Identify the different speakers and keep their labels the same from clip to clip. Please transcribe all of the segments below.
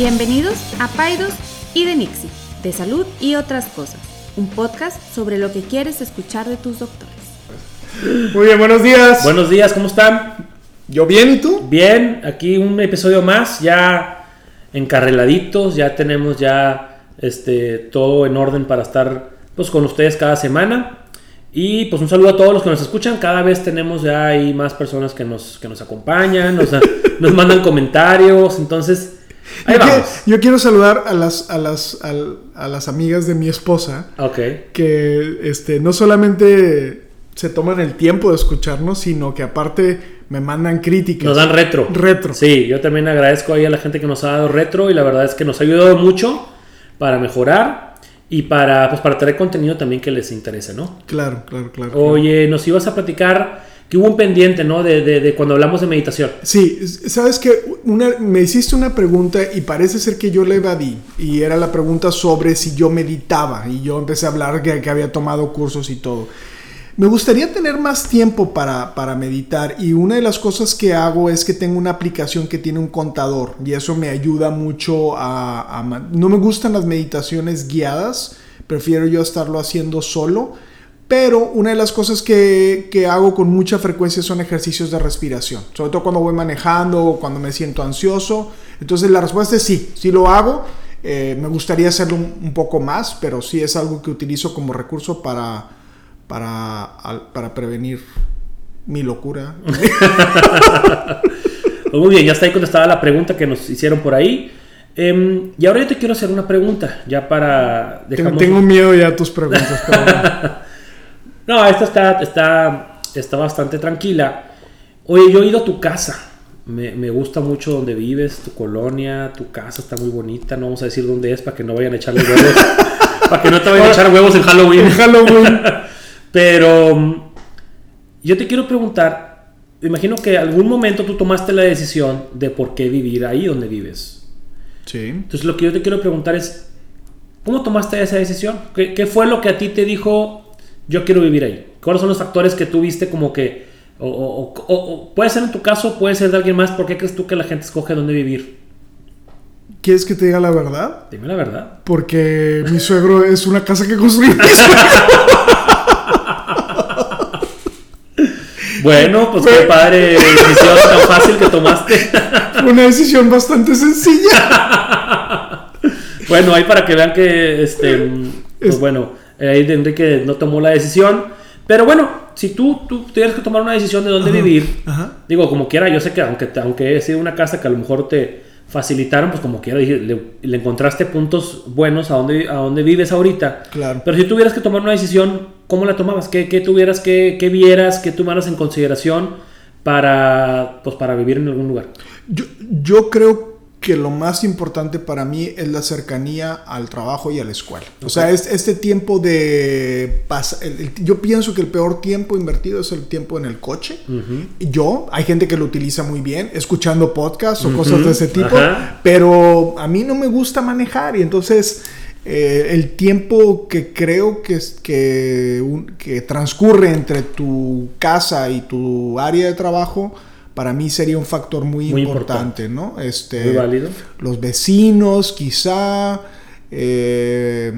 Speaker 1: Bienvenidos a Paidos y de Nixie, de salud y otras cosas, un podcast sobre lo que quieres escuchar de tus doctores.
Speaker 2: Muy bien, buenos días.
Speaker 3: Buenos días, ¿cómo están?
Speaker 2: Yo bien, ¿y tú?
Speaker 3: Bien, aquí un episodio más, ya encarreladitos, ya tenemos ya este todo en orden para estar pues con ustedes cada semana. Y pues un saludo a todos los que nos escuchan. Cada vez tenemos ya ahí más personas que nos, que nos acompañan, nos, nos mandan comentarios. Entonces, ahí
Speaker 2: yo,
Speaker 3: vamos.
Speaker 2: quiero, yo quiero saludar a las, a, las, a las amigas de mi esposa
Speaker 3: Ok.
Speaker 2: que este, no solamente se toman el tiempo de escucharnos, sino que aparte me mandan críticas.
Speaker 3: Nos dan retro.
Speaker 2: Retro.
Speaker 3: Sí, yo también agradezco ahí a la gente que nos ha dado retro y la verdad es que nos ha ayudado mucho para mejorar y para, pues, para traer contenido también que les interese, ¿no?
Speaker 2: Claro, claro, claro.
Speaker 3: Oye, nos ibas a platicar que hubo un pendiente, ¿no? De, de- de cuando hablamos de meditación.
Speaker 2: Sí, sabes que me hiciste una pregunta y parece ser que yo le evadí. Y era la pregunta sobre si yo meditaba. Y yo empecé a hablar que, que había tomado cursos y todo. Me gustaría tener más tiempo para, para meditar. Y una de las cosas que hago es que tengo una aplicación que tiene un contador. Y eso me ayuda mucho a... a no me gustan las meditaciones guiadas. Prefiero yo estarlo haciendo solo. Pero una de las cosas que, que hago con mucha frecuencia son ejercicios de respiración. Sobre todo cuando voy manejando o cuando me siento ansioso. Entonces la respuesta es sí, sí lo hago. Eh, me gustaría hacerlo un, un poco más, pero sí es algo que utilizo como recurso para, para, para prevenir mi locura.
Speaker 3: Pues muy bien, ya está ahí contestada la pregunta que nos hicieron por ahí. Em, y ahora yo te quiero hacer una pregunta, ya para...
Speaker 2: tengo,
Speaker 3: dejamos-
Speaker 2: tengo miedo ya a tus preguntas. pero bueno.
Speaker 3: No, esta está, está, está bastante tranquila. Oye, yo he ido a tu casa. Me, me gusta mucho donde vives, tu colonia, tu casa está muy bonita. No vamos a decir dónde es para que no vayan a echarle huevos. para que no te vayan a echar huevos en Halloween.
Speaker 2: En Halloween.
Speaker 3: Pero mm, yo te quiero preguntar, imagino que algún momento tú tomaste la decisión de por qué vivir ahí donde vives.
Speaker 2: Sí.
Speaker 3: Entonces lo que yo te quiero preguntar es, ¿cómo tomaste esa decisión? ¿Qué, qué fue lo que a ti te dijo, yo quiero vivir ahí? ¿Cuáles son los factores que tú viste como que, o, o- o- o- puede ser en tu caso, puede ser de alguien más, ¿por qué crees tú que la gente escoge dónde vivir?
Speaker 2: ¿Quieres que te diga la verdad?
Speaker 3: Dime la verdad.
Speaker 2: Porque mi suegro es una casa que construyó.
Speaker 3: Bueno, pues qué padre decisión tan fácil que tomaste.
Speaker 2: Una decisión bastante sencilla.
Speaker 3: Bueno, ahí para que vean que, este, pues
Speaker 2: Es-
Speaker 3: bueno, ahí de Enrique no tomó la decisión. Pero bueno, si tú, tú tuvieras que tomar una decisión de dónde vivir,
Speaker 2: Ajá.
Speaker 3: digo, como quiera, yo sé que aunque, aunque sido una casa que a lo mejor te facilitaron, pues como quiera, le, le encontraste puntos buenos a dónde, a dónde vives ahorita.
Speaker 2: Claro.
Speaker 3: Pero si tuvieras que tomar una decisión, ¿cómo la tomabas? ¿Qué, qué tuvieras que, qué vieras, qué tomaras en consideración para, pues, para vivir en algún lugar?
Speaker 2: Yo, yo creo que lo más importante para mí es la cercanía al trabajo y a la escuela. O sea, es, este tiempo de... pas- el- el- yo pienso que el peor tiempo invertido es el tiempo en el coche. Yo, hay gente que lo utiliza muy bien, escuchando podcasts o cosas de ese tipo,
Speaker 3: Ajá.
Speaker 2: pero a mí no me gusta manejar y entonces... eh, el tiempo que creo que, es- que, un- que transcurre entre tu casa y tu área de trabajo, para mí sería un factor muy,
Speaker 3: Muy
Speaker 2: importante, ¿no? Este,
Speaker 3: Muy válido.
Speaker 2: Los vecinos, quizá. eh,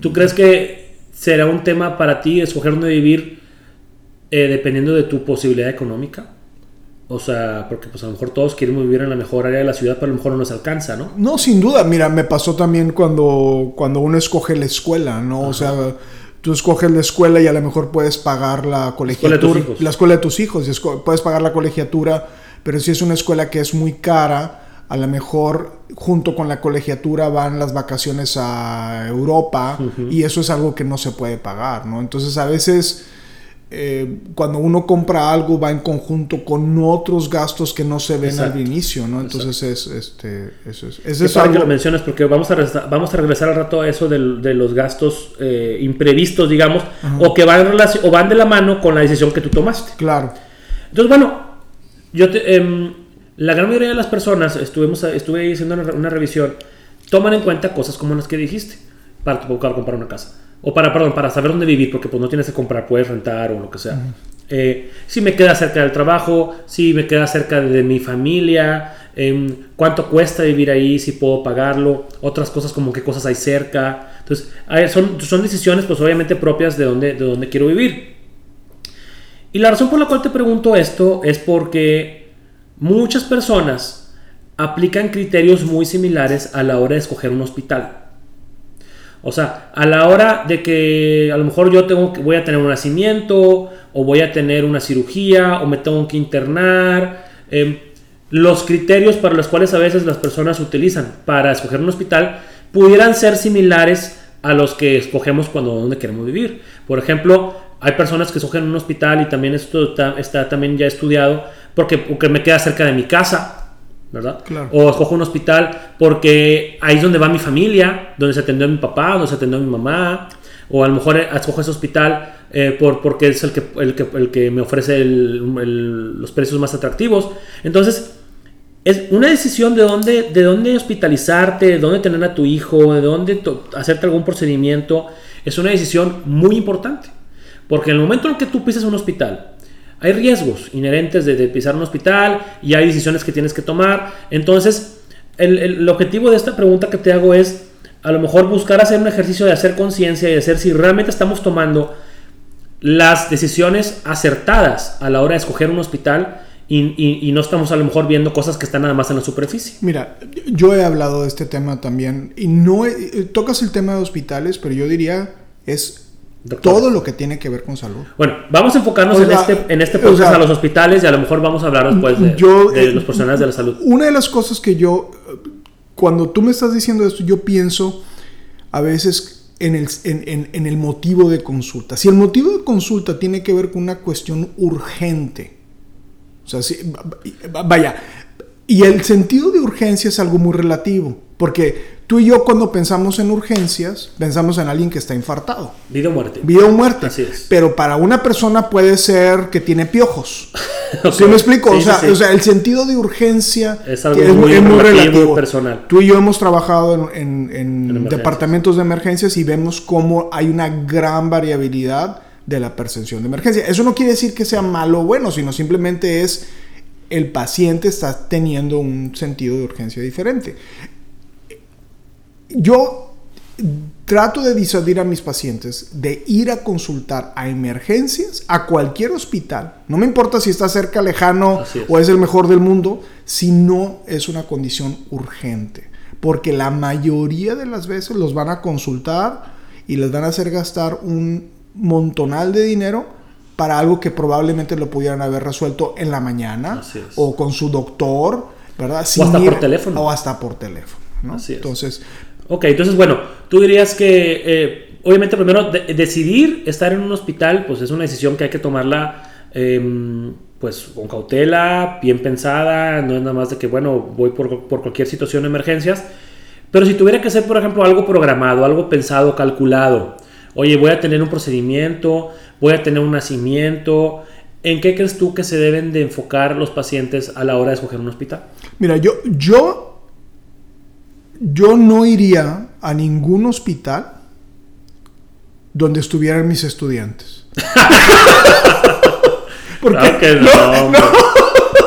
Speaker 3: ¿Tú crees que será un tema para ti escoger dónde vivir eh, dependiendo de tu posibilidad económica? O sea, porque pues a lo mejor todos queremos vivir en la mejor área de la ciudad, pero a lo mejor no nos alcanza, ¿no?
Speaker 2: no, sin duda. Mira, me pasó también cuando, cuando uno escoge la escuela, ¿no? O sea, tú escoges la escuela y a lo mejor puedes pagar la colegiatura.
Speaker 3: escuela de tus hijos.
Speaker 2: La escuela de tus hijos. y puedes pagar la colegiatura, pero si es una escuela que es muy cara, a lo mejor junto con la colegiatura van las vacaciones a Europa y eso es algo que no se puede pagar, ¿no? Entonces a veces eh, cuando uno compra algo va en conjunto con otros gastos que no se ven
Speaker 3: Exacto.
Speaker 2: al inicio, ¿no? Entonces es este eso es, es eso
Speaker 3: padre que
Speaker 2: algo-
Speaker 3: lo mencionas porque vamos a, regresar, vamos a regresar al rato a eso del- de, los gastos eh, imprevistos, digamos, o que van, en relación- o van de la mano con la decisión que tú tomaste.
Speaker 2: claro.
Speaker 3: Entonces, bueno, yo te- em, la gran mayoría de las personas, estuvimos, estuve haciendo una, una revisión, toman en cuenta cosas como las que dijiste para comprar una casa. O para, perdón, para saber dónde vivir, porque pues no tienes que comprar, puedes rentar o lo que sea. eh, si me queda cerca del trabajo, si me queda cerca de mi familia, em, cuánto cuesta vivir ahí, si puedo pagarlo, otras cosas como qué cosas hay cerca. Entonces, son, son decisiones pues obviamente propias de dónde, de dónde quiero vivir. Y la razón por la cual te pregunto esto es porque muchas personas aplican criterios muy similares a la hora de escoger un hospital. O sea, a la hora de que a lo mejor yo tengo, voy a tener un nacimiento, o voy a tener una cirugía, o me tengo que internar, em, los criterios para los cuales a veces las personas utilizan para escoger un hospital pudieran ser similares a los que escogemos cuando donde queremos vivir. Por ejemplo, hay personas que escogen un hospital y también esto está, también ya estudiado porque, porque me queda cerca de mi casa, ¿verdad? O escojo un hospital porque ahí es donde va mi familia, donde se atendió a mi papá, donde se atendió a mi mamá, o a lo mejor escojo ese hospital eh, por, porque es el que, el que, el que me ofrece los precios más atractivos. Entonces, es una decisión de dónde, de dónde hospitalizarte, de dónde tener a tu hijo, de dónde hacerte algún procedimiento, es una decisión muy importante. Porque en el momento en que tú pisas un hospital, hay riesgos inherentes de, pisar un hospital y hay decisiones que tienes que tomar. Entonces, el, objetivo de esta pregunta que te hago es a lo mejor buscar hacer un ejercicio de hacer conciencia y de hacer si realmente estamos tomando las decisiones acertadas a la hora de escoger un hospital y, no estamos a lo mejor viendo cosas que están nada más en la superficie.
Speaker 2: Mira, yo he hablado de este tema también y no tocas el tema de hospitales, pero yo diría es todo lo que tiene que ver con salud.
Speaker 3: Bueno, vamos a enfocarnos en este, en este podcast a los hospitales y a lo mejor vamos a hablar después de, eh, los profesionales de la salud.
Speaker 2: Una de las cosas que yo, cuando tú me estás diciendo esto, yo pienso a veces en el, en el motivo de consulta. Si el motivo de consulta tiene que ver con una cuestión urgente, o sea, si, vaya, y el sentido de urgencia es algo muy relativo, porque Tú y yo cuando pensamos en urgencias, pensamos en alguien que está infartado.
Speaker 3: Vida o muerte.
Speaker 2: Vida o muerte. Así es. Pero para una persona puede ser que tiene piojos. ¿Sí me explico? o, sea, o, sea, el sentido de urgencia
Speaker 3: es algo muy, relativo, personal.
Speaker 2: Tú y yo hemos trabajado en, departamentos de emergencias y vemos cómo hay una gran variabilidad de la percepción de emergencia. Eso no quiere decir que sea malo o bueno, sino simplemente es el paciente está teniendo un sentido de urgencia diferente yo trato de disuadir a mis pacientes de ir a consultar a emergencias a cualquier hospital. No me importa si está cerca, lejano o es el mejor del mundo, si no es una condición urgente. Porque la mayoría de las veces los van a consultar y les van a hacer gastar un montonal de dinero para algo que probablemente lo pudieran haber resuelto en la mañana o con su doctor, ¿verdad?
Speaker 3: o hasta por teléfono.
Speaker 2: O hasta por teléfono. Entonces,
Speaker 3: Ok, entonces bueno, tú dirías que eh, obviamente primero decidir estar en un hospital, pues es una decisión que hay que tomarla em, pues con cautela, bien pensada, no es nada más de que bueno, voy por, por cualquier situación de emergencias, pero si tuviera que hacer por ejemplo algo programado, algo pensado, calculado, oye, voy a tener un procedimiento, voy a tener un nacimiento, ¿En qué crees tú que se deben de enfocar los pacientes a la hora de escoger un hospital?
Speaker 2: Mira, yo, yo yo no iría a ningún hospital donde estuvieran mis estudiantes.
Speaker 3: Porque no,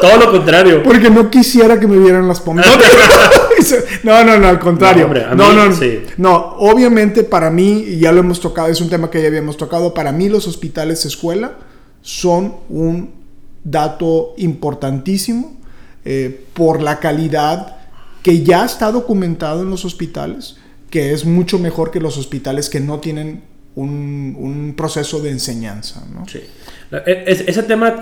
Speaker 3: Todo lo contrario.
Speaker 2: Porque no quisiera que me vieran las pompas. no, no, no, al contrario. No, no, no, no, obviamente para mí, y ya lo hemos tocado, es un tema que ya habíamos tocado, para mí los hospitales escuela son un dato importantísimo eh, por la calidad que ya está documentado en los hospitales, que es mucho mejor que los hospitales que no tienen un, proceso de enseñanza. ¿no?
Speaker 3: Sí. E, ese tema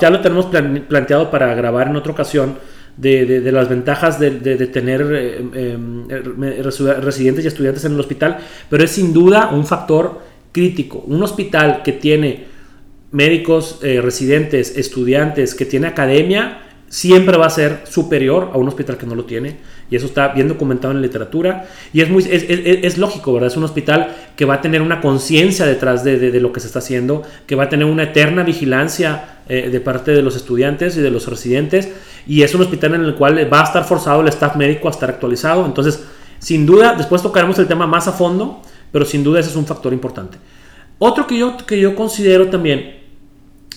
Speaker 3: ya lo tenemos planteado para grabar en otra ocasión. De, las ventajas de, tener eh, eh, residentes y estudiantes en el hospital, pero es sin duda un factor crítico. Un hospital que tiene médicos, eh, residentes, estudiantes, que tiene academia, siempre va a ser superior a un hospital que no lo tiene. Y eso está bien documentado en la literatura. Y es, muy, es, lógico, ¿verdad? Es un hospital que va a tener una conciencia detrás de, lo que se está haciendo, que va a tener una eterna vigilancia eh, de parte de los estudiantes y de los residentes. Y es un hospital en el cual va a estar forzado el staff médico a estar actualizado. Entonces, sin duda, después tocaremos el tema más a fondo, pero sin duda ese es un factor importante. Otro que yo, que yo considero también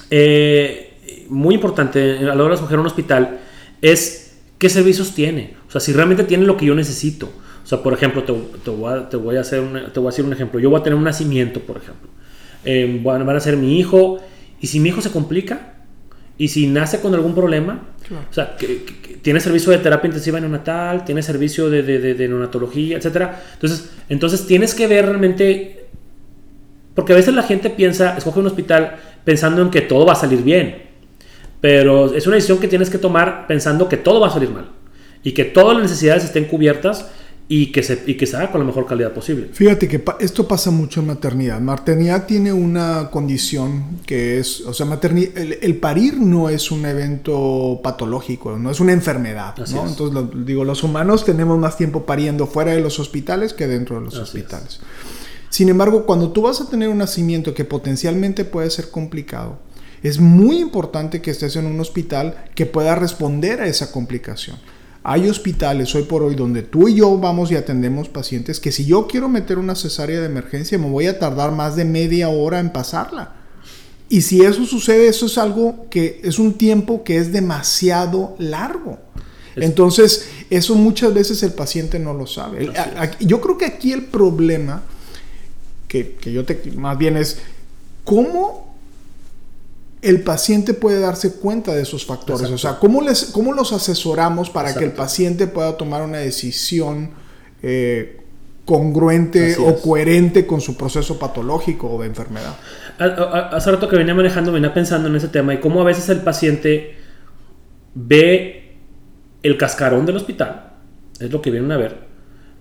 Speaker 3: eh, muy importante a la hora de escoger un hospital es qué servicios tiene. O sea, si realmente tiene lo que yo necesito. O sea, por ejemplo, te, voy, a, hacer te voy a decir un ejemplo. Yo voy a tener un nacimiento, por ejemplo. Eh, van, a ser mi hijo. Y si mi hijo se complica, y si nace con algún problema, o sea, que, tiene servicio de terapia intensiva neonatal, tiene servicio de, de, de, neonatología, etc. Entonces, entonces tienes que ver realmente, porque a veces la gente piensa, escoge un hospital pensando en que todo va a salir bien, pero es una decisión que tienes que tomar pensando que todo va a salir mal y que todas las necesidades estén cubiertas y que, se, y que se haga con la mejor calidad posible.
Speaker 2: Fíjate que esto pasa mucho en maternidad. Maternidad tiene una condición que es, o sea, maternidad, el, parir no es un evento patológico, no es una enfermedad. ¿no? Entonces, digo, los humanos tenemos más tiempo pariendo fuera de los hospitales que dentro de los hospitales. Sin embargo, cuando tú vas a tener un nacimiento que potencialmente puede ser complicado, es muy importante que estés en un hospital que pueda responder a esa complicación. Hay hospitales hoy por hoy donde tú y yo vamos y atendemos pacientes que si yo quiero meter una cesárea de emergencia me voy a tardar más de media hora en pasarla. Y si eso sucede, eso es algo que es un tiempo que es demasiado largo. Entonces, eso muchas veces el paciente no lo sabe. Yo creo que aquí el problema, que, que yo te, más bien es, ¿cómo el paciente puede darse cuenta de esos factores. O sea, ¿cómo, les, cómo los asesoramos para que el paciente pueda tomar una decisión eh, congruente o coherente con su proceso patológico o de enfermedad?
Speaker 3: Hace rato que venía manejando, venía pensando en ese tema y cómo a veces el paciente ve el cascarón del hospital, es lo que vienen a ver,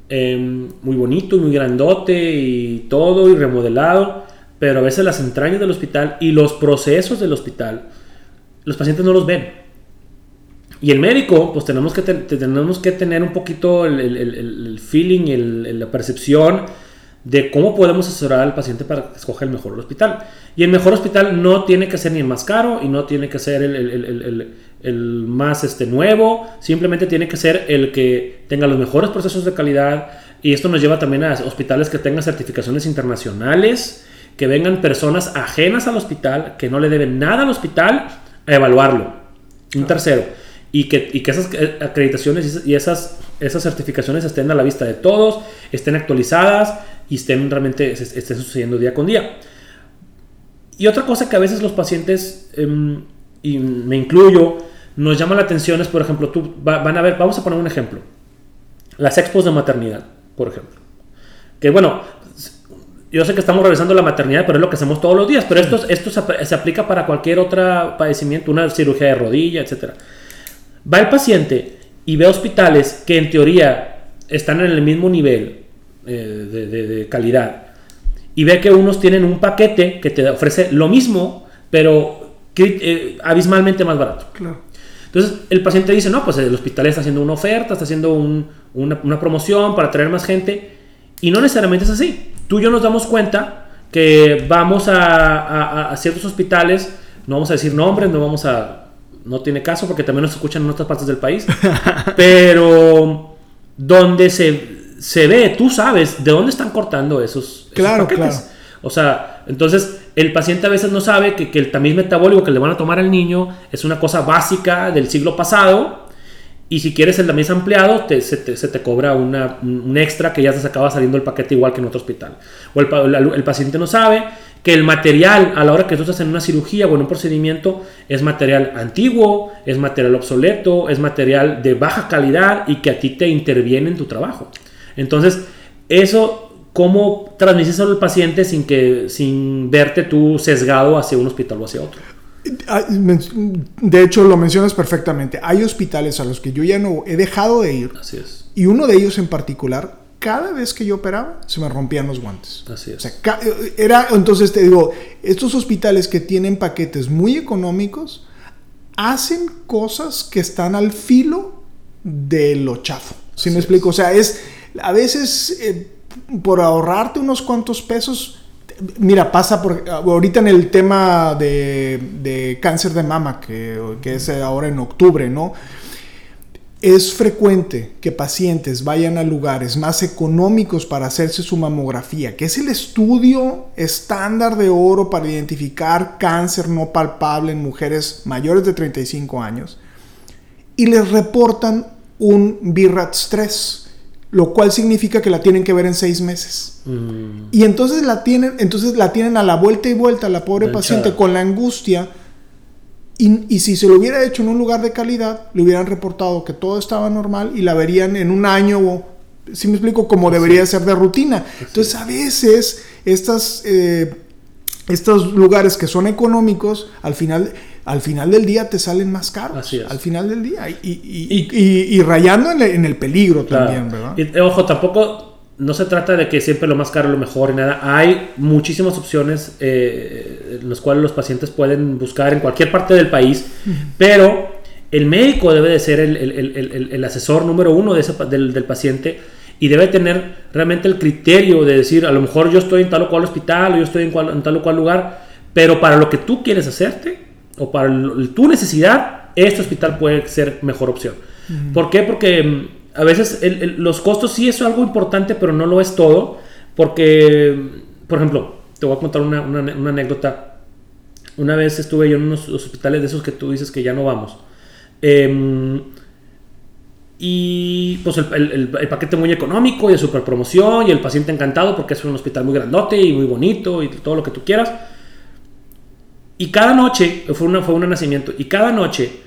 Speaker 3: em, muy bonito, muy grandote y todo y remodelado pero a veces las entrañas del hospital y los procesos del hospital, los pacientes no los ven. Y el médico, pues tenemos que, tenemos que tener un poquito el, el, feeling, el, la percepción de cómo podemos asesorar al paciente para que escoja el mejor hospital. Y el mejor hospital no tiene que ser ni el más caro y no tiene que ser el, más este, nuevo, simplemente tiene que ser el que tenga los mejores procesos de calidad. Y esto nos lleva también a hospitales que tengan certificaciones internacionales que vengan personas ajenas al hospital, que no le deben nada al hospital, a evaluarlo. Un tercero. Y que, y que esas acreditaciones y esas, esas certificaciones estén a la vista de todos, estén actualizadas y estén realmente estén sucediendo día con día. Y otra cosa que a veces los pacientes, em, y me incluyo, nos llama la atención es, por ejemplo, tú van a ver, vamos a poner un ejemplo. Las expos de maternidad, por ejemplo. Que bueno, yo sé que estamos revisando la maternidad, pero es lo que hacemos todos los días. Pero esto, esto se, aplica para cualquier otro padecimiento, una cirugía de rodilla, etc. Va el paciente y ve hospitales que en teoría están en el mismo nivel eh, de, calidad y ve que unos tienen un paquete que te ofrece lo mismo, pero eh, abismalmente más barato. Entonces el paciente dice, no, pues el hospital está haciendo una oferta, está haciendo una, una promoción para traer más gente. Y no necesariamente es así tú y yo nos damos cuenta que vamos a, ciertos hospitales, no vamos a decir nombres, no vamos a... No tiene caso porque también nos escuchan en otras partes del país, pero donde se, se ve, tú sabes de dónde están cortando esos,
Speaker 2: claro, Claro.
Speaker 3: O sea, entonces el paciente a veces no sabe que, que el tamiz metabólico que le van a tomar al niño es una cosa básica del siglo pasado y si quieres el tamiz ampliado, se, te, cobra una, un extra que ya se acaba saliendo el paquete igual que en otro hospital. O el, paciente no sabe que el material a la hora que tú estás en una cirugía o en un procedimiento es material antiguo, es material obsoleto, es material de baja calidad y que a ti te interviene en tu trabajo. Entonces, eso, ¿cómo transmites al paciente sin, que, sin verte tú sesgado hacia un hospital o hacia otro?
Speaker 2: De hecho, lo mencionas perfectamente. Hay hospitales a los que yo ya no he dejado de ir.
Speaker 3: Así es.
Speaker 2: Y uno de ellos en particular, cada vez que yo operaba, se me rompían los guantes.
Speaker 3: Así es.
Speaker 2: era, entonces te digo, estos hospitales que tienen paquetes muy económicos, hacen cosas que están al filo de lo chafo. ¿Sí me explico? O sea, es a veces eh, por ahorrarte unos cuantos pesos Mira, pasa por ahorita en el tema de, cáncer de mama, que, es ahora en octubre, ¿no? es frecuente que pacientes vayan a lugares más económicos para hacerse su mamografía, que es el estudio estándar de oro para identificar cáncer no palpable en mujeres mayores de 35 años, y les reportan un BIRATS 3, lo cual significa que la tienen que ver en seis meses.
Speaker 3: Mm.
Speaker 2: Y entonces la tienen, entonces la tienen a la vuelta y vuelta la pobre
Speaker 3: Manchada.
Speaker 2: paciente con la angustia. Y, y si se lo hubiera hecho en un lugar de calidad, le hubieran reportado que todo estaba normal y la verían en un año o, si me explico, como debería ser de rutina. Entonces a veces estas, eh, estos lugares que son económicos, al final, al final del día te salen más caros.
Speaker 3: Así es.
Speaker 2: Al final del día. Y, y- y-
Speaker 3: Y-
Speaker 2: rayando en el, en el peligro
Speaker 3: Claro.
Speaker 2: también, ¿verdad?
Speaker 3: Y, eh, ojo, tampoco no se trata de que siempre lo más caro lo mejor y nada. Hay muchísimas opciones eh, en las cuales los pacientes pueden buscar en cualquier parte del país, pero el médico debe de ser el, el- el- asesor número uno de ese del, del paciente y debe tener realmente el criterio de decir, a lo mejor yo estoy en tal o cual hospital o yo estoy en, cual- en tal o cual lugar, pero para lo que tú quieres hacerte o para el- tu necesidad, este hospital puede ser mejor opción. ¿Por qué? Porque mm, a veces el- el- los costos sí es algo importante, pero no lo es todo. Porque, mm, por ejemplo, te voy a contar una, una- una anécdota. Una vez estuve yo en unos hospitales de esos que tú dices que ya no vamos. Em, y pues el, el- el- el paquete muy económico y de super promoción y el paciente encantado porque es un hospital muy grandote y muy bonito y todo lo que tú quieras. Y cada noche, fue, una, fue un nacimiento, y cada noche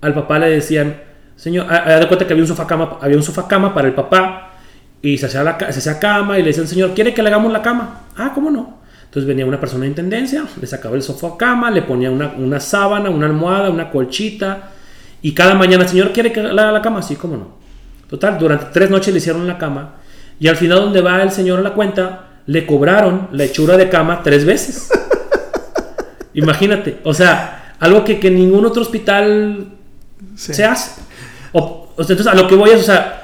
Speaker 3: al papá le decían, señor, haz de cuenta que había un sofá cama, había un sofá cama para el papá y se hacía, la, cama y le decían, señor, ¿quiere que le hagamos la cama? Ah, ¿cómo no? Entonces venía una persona de intendencia, le sacaba el sofá cama, le ponía una, una sábana, una almohada, una colchita y cada mañana, señor, ¿quiere que le haga la cama? Sí, ¿cómo no? Total, durante tres noches le hicieron la cama y al final donde va el señor a la cuenta, le cobraron la hechura de cama tres veces. Imagínate, o sea, algo que, que ningún otro hospital
Speaker 2: Sí.
Speaker 3: se hace. O, o sea, entonces, a lo que voy es, o sea,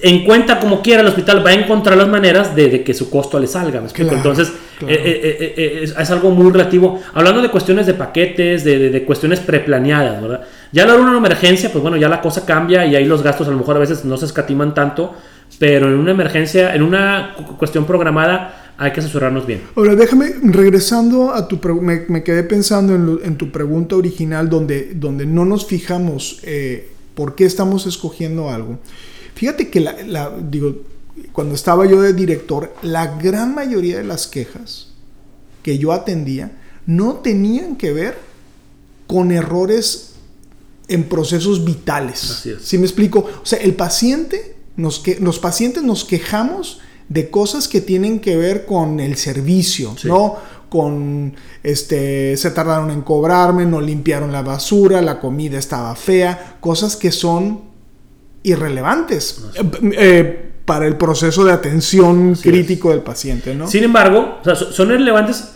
Speaker 3: en cuenta como quiera el hospital va a encontrar las maneras de, de que su costo le salga. ¿me explico?
Speaker 2: Claro,
Speaker 3: entonces,
Speaker 2: claro.
Speaker 3: eh, eh, eh, es, es algo muy relativo. Hablando de cuestiones de paquetes, de, de- de cuestiones preplaneadas, ¿verdad? Ya a la una emergencia, pues bueno, ya la cosa cambia y ahí los gastos a lo mejor a veces no se escatiman tanto, pero en una emergencia, en una cu- cuestión programada, hay que asesorarnos bien.
Speaker 2: Ahora, déjame, regresando a tu pregunta, me, me quedé pensando en, lo- en tu pregunta original donde, donde no nos fijamos eh, por qué estamos escogiendo algo. Fíjate que, la, la- digo, cuando estaba yo de director, la gran mayoría de las quejas que yo atendía no tenían que ver con errores en procesos vitales.
Speaker 3: Así es.
Speaker 2: ¿Sí me explico? O sea, el paciente, nos que, los pacientes nos quejamos de cosas que tienen que ver con el servicio,
Speaker 3: Sí.
Speaker 2: ¿no? Con, este, se tardaron en cobrarme, no limpiaron la basura, la comida estaba fea, cosas que son irrelevantes eh, eh, para el proceso de atención
Speaker 3: Así
Speaker 2: crítico del paciente, ¿no?
Speaker 3: Sin embargo, o sea, so- son relevantes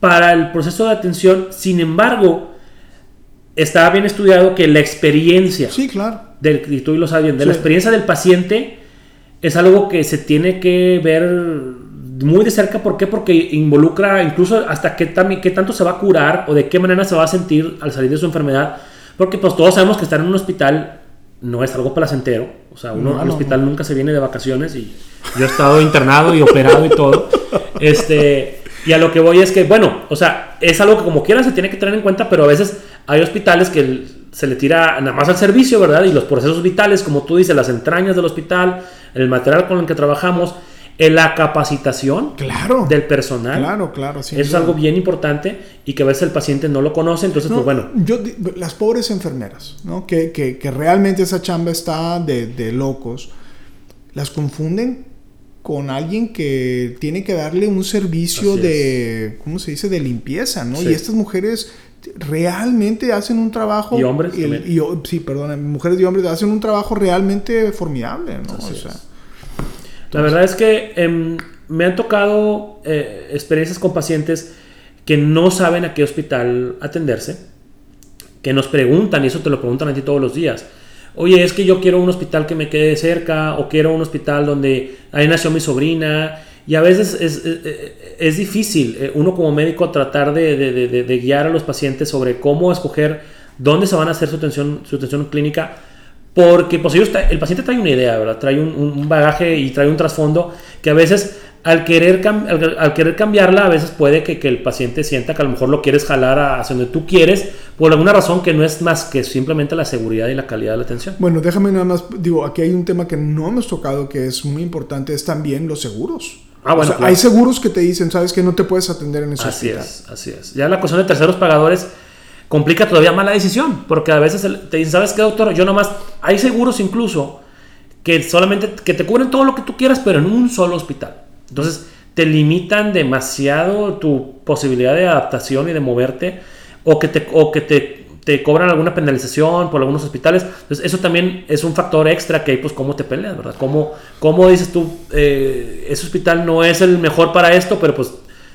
Speaker 3: para el proceso de atención. Sin embargo, está bien estudiado que la experiencia,
Speaker 2: Sí, claro.
Speaker 3: del, y tú lo sabes bien, de la experiencia del paciente es algo que se tiene que ver muy de cerca. ¿Por qué? Porque involucra incluso hasta qué, qué tanto se va a curar o de qué manera se va a sentir al salir de su enfermedad. Porque pues todos sabemos que estar en un hospital no es algo placentero. O sea, uno
Speaker 2: No,
Speaker 3: al
Speaker 2: no,
Speaker 3: hospital nunca se viene de vacaciones y yo he estado internado y operado y todo. Este, y a lo que voy es que, bueno, o sea, es algo que como quiera se tiene que tener en cuenta, pero a veces hay hospitales que se le tira nada más al servicio, ¿verdad? Y los procesos vitales, como tú dices, las entrañas del hospital, el material con el que trabajamos, en la capacitación
Speaker 2: Claro.
Speaker 3: del personal.
Speaker 2: Claro, claro. sin
Speaker 3: Eso es algo bien importante y que a veces el paciente no lo conoce, entonces,
Speaker 2: No,
Speaker 3: pues bueno,
Speaker 2: yo las pobres enfermeras, ¿no? Que, que- que realmente esa chamba está de, de locos, las confunden con alguien que tiene que darle un servicio
Speaker 3: Así
Speaker 2: de, ¿cómo se dice?, de limpieza, ¿no?
Speaker 3: Sí.
Speaker 2: Y estas mujeres realmente hacen un trabajo...
Speaker 3: Y hombres
Speaker 2: el- y sí, perdón, mujeres y hombres hacen un trabajo realmente formidable, ¿no? O sea.
Speaker 3: La verdad es que em, me han tocado eh, experiencias con pacientes que no saben a qué hospital atenderse, que nos preguntan, y eso te lo preguntan a ti todos los días. Oye, es que yo quiero un hospital que me quede cerca, o quiero un hospital donde ahí nació mi sobrina. Y a veces es, es- es difícil eh, uno como médico tratar de, de- de- guiar a los pacientes sobre cómo escoger dónde se van a hacer su atención, su atención clínica Porque pues, ellos el paciente trae una idea, ¿verdad? Trae un, un bagaje y trae un trasfondo que a veces al querer, al, al querer cambiarla, a veces puede que, que el paciente sienta que a lo mejor lo quieres jalar hacia donde tú quieres por alguna razón que no es más que simplemente la seguridad y la calidad de la atención.
Speaker 2: Bueno, déjame nada más, digo, aquí hay un tema que no hemos tocado que es muy importante, es también los seguros.
Speaker 3: Ah, bueno,
Speaker 2: O sea,
Speaker 3: claro.
Speaker 2: Hay seguros que te dicen, sabes que no te puedes atender en ese
Speaker 3: Así
Speaker 2: hospital.
Speaker 3: es, así es. Ya la cuestión de terceros pagadores complica todavía más la decisión, porque a veces te dicen, ¿sabes qué, doctor? Yo nomás, hay seguros incluso que solamente, que te cubren todo lo que tú quieras, pero en un solo hospital. Entonces, te limitan demasiado tu posibilidad de adaptación y de moverte, o que te, o que te, te cobran alguna penalización por algunos hospitales. Entonces, eso también es un factor extra que hay, pues, cómo te peleas, ¿verdad? ¿Cómo, cómo dices tú, eh, ese hospital no es el mejor para esto, pero pues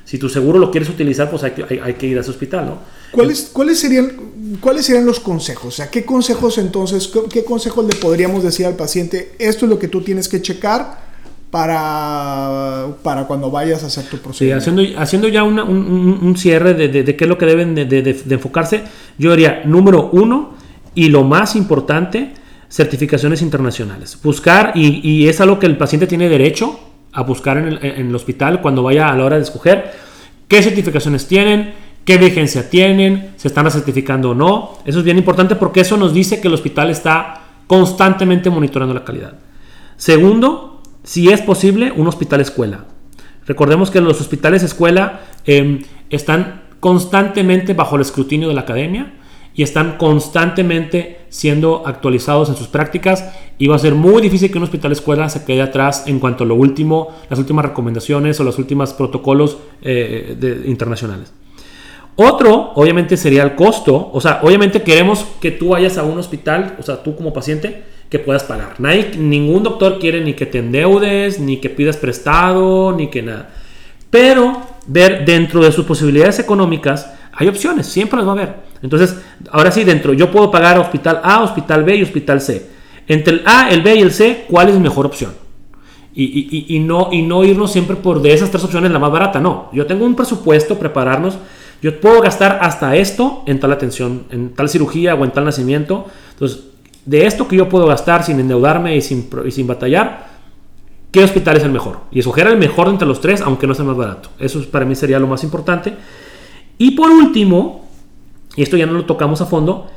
Speaker 3: si tu seguro lo quieres utilizar, pues hay que, hay, que ir a ese hospital, ¿no?
Speaker 2: ¿Cuáles, cuáles, serían, ¿Cuáles serían los consejos? O sea, ¿qué consejos entonces, qué, qué consejos le podríamos decir al paciente? Esto es lo que tú tienes que checar para, para cuando vayas a hacer tu
Speaker 3: Sí,
Speaker 2: procedimiento.
Speaker 3: haciendo, haciendo ya una- un, un- un cierre de, de- de qué es lo que deben de, de- de- de enfocarse, yo diría, número uno, y lo más importante, certificaciones internacionales. Buscar, y, y es algo que el paciente tiene derecho a buscar en el, en el hospital cuando vaya a la hora de escoger, qué certificaciones tienen, qué vigencia tienen, se están certificando o no. Eso es bien importante porque eso nos dice que el hospital está constantemente monitoreando la calidad. Segundo, si es posible, un hospital escuela. Recordemos que los hospitales escuela eh, están constantemente bajo el escrutinio de la academia y están constantemente siendo actualizados en sus prácticas y va a ser muy difícil que un hospital escuela se quede atrás en cuanto a lo último, las últimas recomendaciones o los últimos protocolos eh, internacionales. Otro, obviamente, sería el costo. O sea, obviamente queremos que tú vayas a un hospital, o sea, tú como paciente, que puedas pagar. Nadie, ningún doctor quiere ni que te endeudes, ni que pidas prestado, ni que nada. Pero ver dentro de sus posibilidades económicas, hay opciones, siempre las va a haber. Entonces, ahora sí, dentro, yo puedo pagar hospital A, hospital B y hospital C. Entre el A, el B y el C, ¿cuál es mi mejor opción? Y, y- y- no, y no irnos siempre por de esas tres opciones la más barata, no. Yo tengo un presupuesto, prepararnos. Yo puedo gastar hasta esto en tal atención, en tal cirugía o en tal nacimiento. Entonces, de esto que yo puedo gastar sin endeudarme y sin, y sin batallar, ¿qué hospital es el mejor? Y escoger el mejor entre los tres, aunque no sea más barato. Eso es- para mí sería lo más importante. Y por último, y esto ya no lo tocamos a fondo,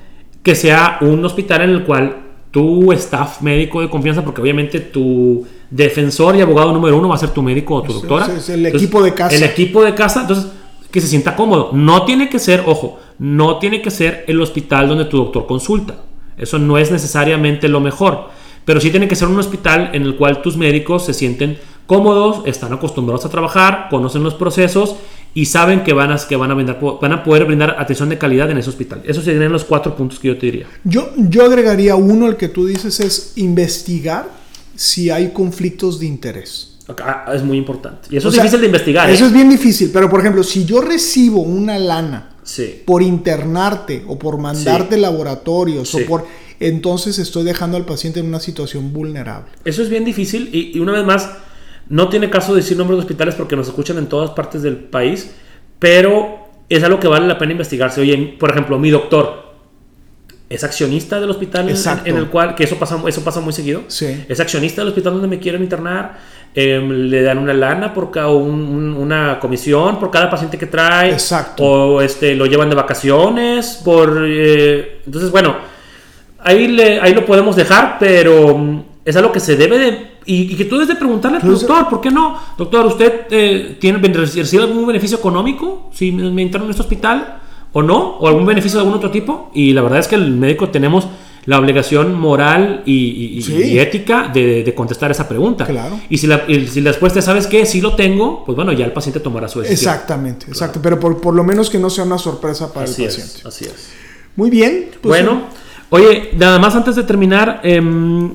Speaker 3: que sea un hospital en el cual tu staff médico de confianza, porque obviamente tu defensor y abogado número uno va a ser tu médico o tu
Speaker 2: Es-
Speaker 3: doctora.
Speaker 2: es el equipo de casa.
Speaker 3: El equipo de casa, entonces, que se sienta cómodo. No tiene que ser, ojo, no tiene que ser el hospital donde tu doctor consulta. Eso no es necesariamente lo mejor. Pero sí tiene que ser un hospital en el cual tus médicos se sienten cómodos, están acostumbrados a trabajar, conocen los procesos y saben que van a, que van a, brindar- van a poder brindar atención de calidad en ese hospital. Esos serían los cuatro puntos que yo te diría.
Speaker 2: Yo, yo agregaría uno, el que tú dices es investigar si hay conflictos de interés.
Speaker 3: Acá es muy importante. Y eso
Speaker 2: O
Speaker 3: es
Speaker 2: sea,
Speaker 3: difícil de investigar.
Speaker 2: Eso
Speaker 3: ¿eh?
Speaker 2: es bien difícil, pero por ejemplo, si yo recibo una lana
Speaker 3: Sí.
Speaker 2: por internarte o por mandarte laboratorios
Speaker 3: Sí.
Speaker 2: o por entonces estoy dejando al paciente en una situación vulnerable.
Speaker 3: Eso es bien difícil y, y una vez más, no tiene caso decir nombres de hospitales porque nos escuchan en todas partes del país, pero es algo que vale la pena investigarse. Oye, por ejemplo, mi doctor es accionista del hospital en- el cual, que eso pasa, eso pasa muy seguido,
Speaker 2: Sí.
Speaker 3: es accionista del hospital donde me quieren internar, em, le dan una lana por cada un- un- una comisión por cada paciente que trae,
Speaker 2: Exacto.
Speaker 3: o este, lo llevan de vacaciones, por... eh, entonces, bueno, ahí, le, ahí lo podemos dejar, pero mm, es algo que se debe de... Y, y que tú debes de preguntarle al doctor, ¿por qué no? Doctor, ¿usted eh, tiene recibe algún beneficio económico si me, me interno en este hospital o no? ¿O algún beneficio de algún otro tipo? Y la verdad es que el médico tenemos la obligación moral y, y- y-
Speaker 2: Sí.
Speaker 3: y ética de, de contestar esa pregunta.
Speaker 2: Claro.
Speaker 3: Y si la, y si la respuesta es, ¿sabes qué? Sí lo tengo, pues bueno, ya el paciente tomará su decisión.
Speaker 2: Exactamente, exacto. Pero por, por lo menos que no sea una sorpresa para
Speaker 3: Así
Speaker 2: el
Speaker 3: es,
Speaker 2: paciente.
Speaker 3: así es.
Speaker 2: Muy bien. pues,
Speaker 3: bueno, oye, nada más antes de terminar, em,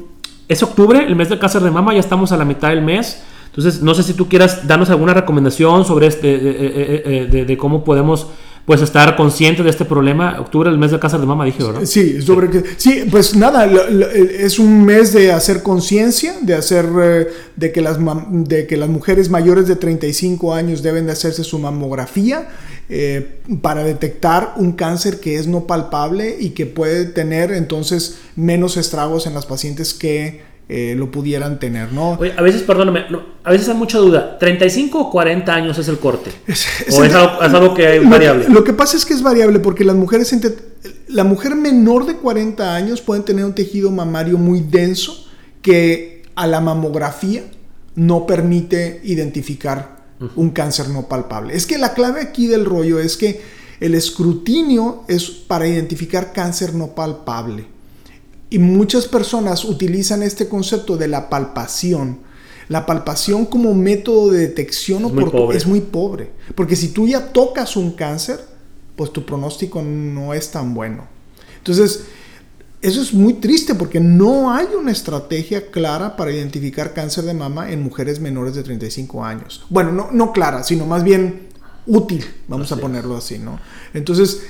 Speaker 3: es octubre, el mes del cáncer de mama, ya estamos a la mitad del mes. Entonces, no sé si tú quieras darnos alguna recomendación sobre este, eh, eh, eh, de, de cómo podemos pues estar conscientes de este problema. Octubre, el mes del cáncer de mama, dije, ¿verdad?
Speaker 2: Sí, sobre que, sí, pues nada, es un mes de hacer conciencia, de hacer, eh, de, que las de que las mujeres mayores de 35 años deben de hacerse su mamografía eh, para detectar un cáncer que es no palpable y que puede tener entonces menos estragos en las pacientes que eh, lo pudieran tener, ¿no?
Speaker 3: Oye, a veces, perdóname, a veces hay mucha duda. ¿35 o 40 años es el corte? ¿O es algo, que es variable?
Speaker 2: Lo que pasa es que es variable porque las mujeres, la mujer menor de 40 años pueden tener un tejido mamario muy denso que a la mamografía no permite identificar un cáncer no palpable. Es que la clave aquí del rollo es que el escrutinio es para identificar cáncer no palpable. Y muchas personas utilizan este concepto de la palpación. La palpación como método de detección es, muy es muy pobre. Porque si tú ya tocas un cáncer, pues tu pronóstico no es tan bueno. Entonces, eso es muy triste porque no hay una estrategia clara para identificar cáncer de mama en mujeres menores de 35 años. Bueno, no, no clara, sino más bien útil, vamos a ponerlo así, ¿no? Entonces,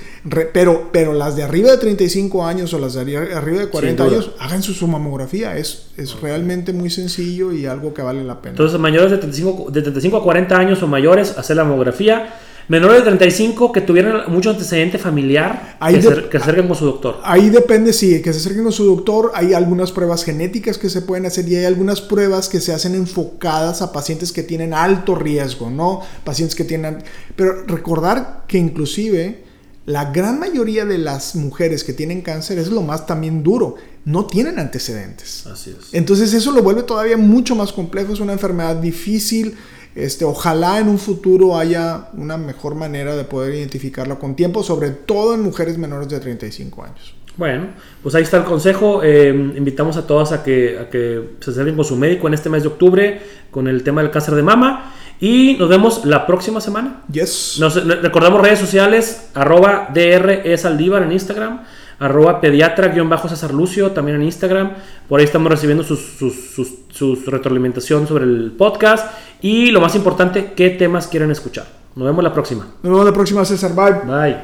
Speaker 2: pero, pero las de arriba de 35 años o las de arriba de 40 años, hagan su, mamografía, es, es realmente muy sencillo y algo que vale la pena.
Speaker 3: Entonces, mayores de 35, de 35 a 40 años o mayores, hacer la mamografía. Menores de 35 que tuvieran mucho antecedente familiar, que, se, acerquen con su doctor.
Speaker 2: Ahí depende, sí, que se acerquen con su doctor. Hay algunas pruebas genéticas que se pueden hacer y hay algunas pruebas que se hacen enfocadas a pacientes que tienen alto riesgo, ¿no? Pacientes que tienen... Pero recordar que inclusive la gran mayoría de las mujeres que tienen cáncer es lo más también duro. No tienen antecedentes.
Speaker 3: Así es.
Speaker 2: Entonces eso lo vuelve todavía mucho más complejo. Es una enfermedad difícil este, ojalá en un futuro haya una mejor manera de poder identificarla con tiempo, sobre todo en mujeres menores de 35 años.
Speaker 3: Bueno, pues ahí está el consejo. Eh, invitamos a todas a que, a que se acerquen con su médico en este mes de octubre con el tema del cáncer de mama. Y nos vemos la próxima semana.
Speaker 2: Yes.
Speaker 3: Nos, recordamos redes sociales, arroba DR en Instagram arroba pediatra-cesar Lucio, también en Instagram. Por ahí estamos recibiendo sus, sus, retroalimentación sobre el podcast. Y lo más importante, qué temas quieren escuchar. Nos vemos la próxima.
Speaker 2: Nos vemos la próxima, César. Bye.
Speaker 3: Bye.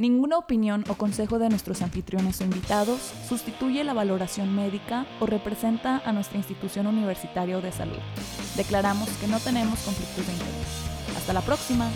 Speaker 1: Ninguna opinión o consejo de nuestros anfitriones o invitados sustituye la valoración médica o representa a nuestra institución universitaria de salud. Declaramos que no tenemos conflictos de interés. Hasta la próxima.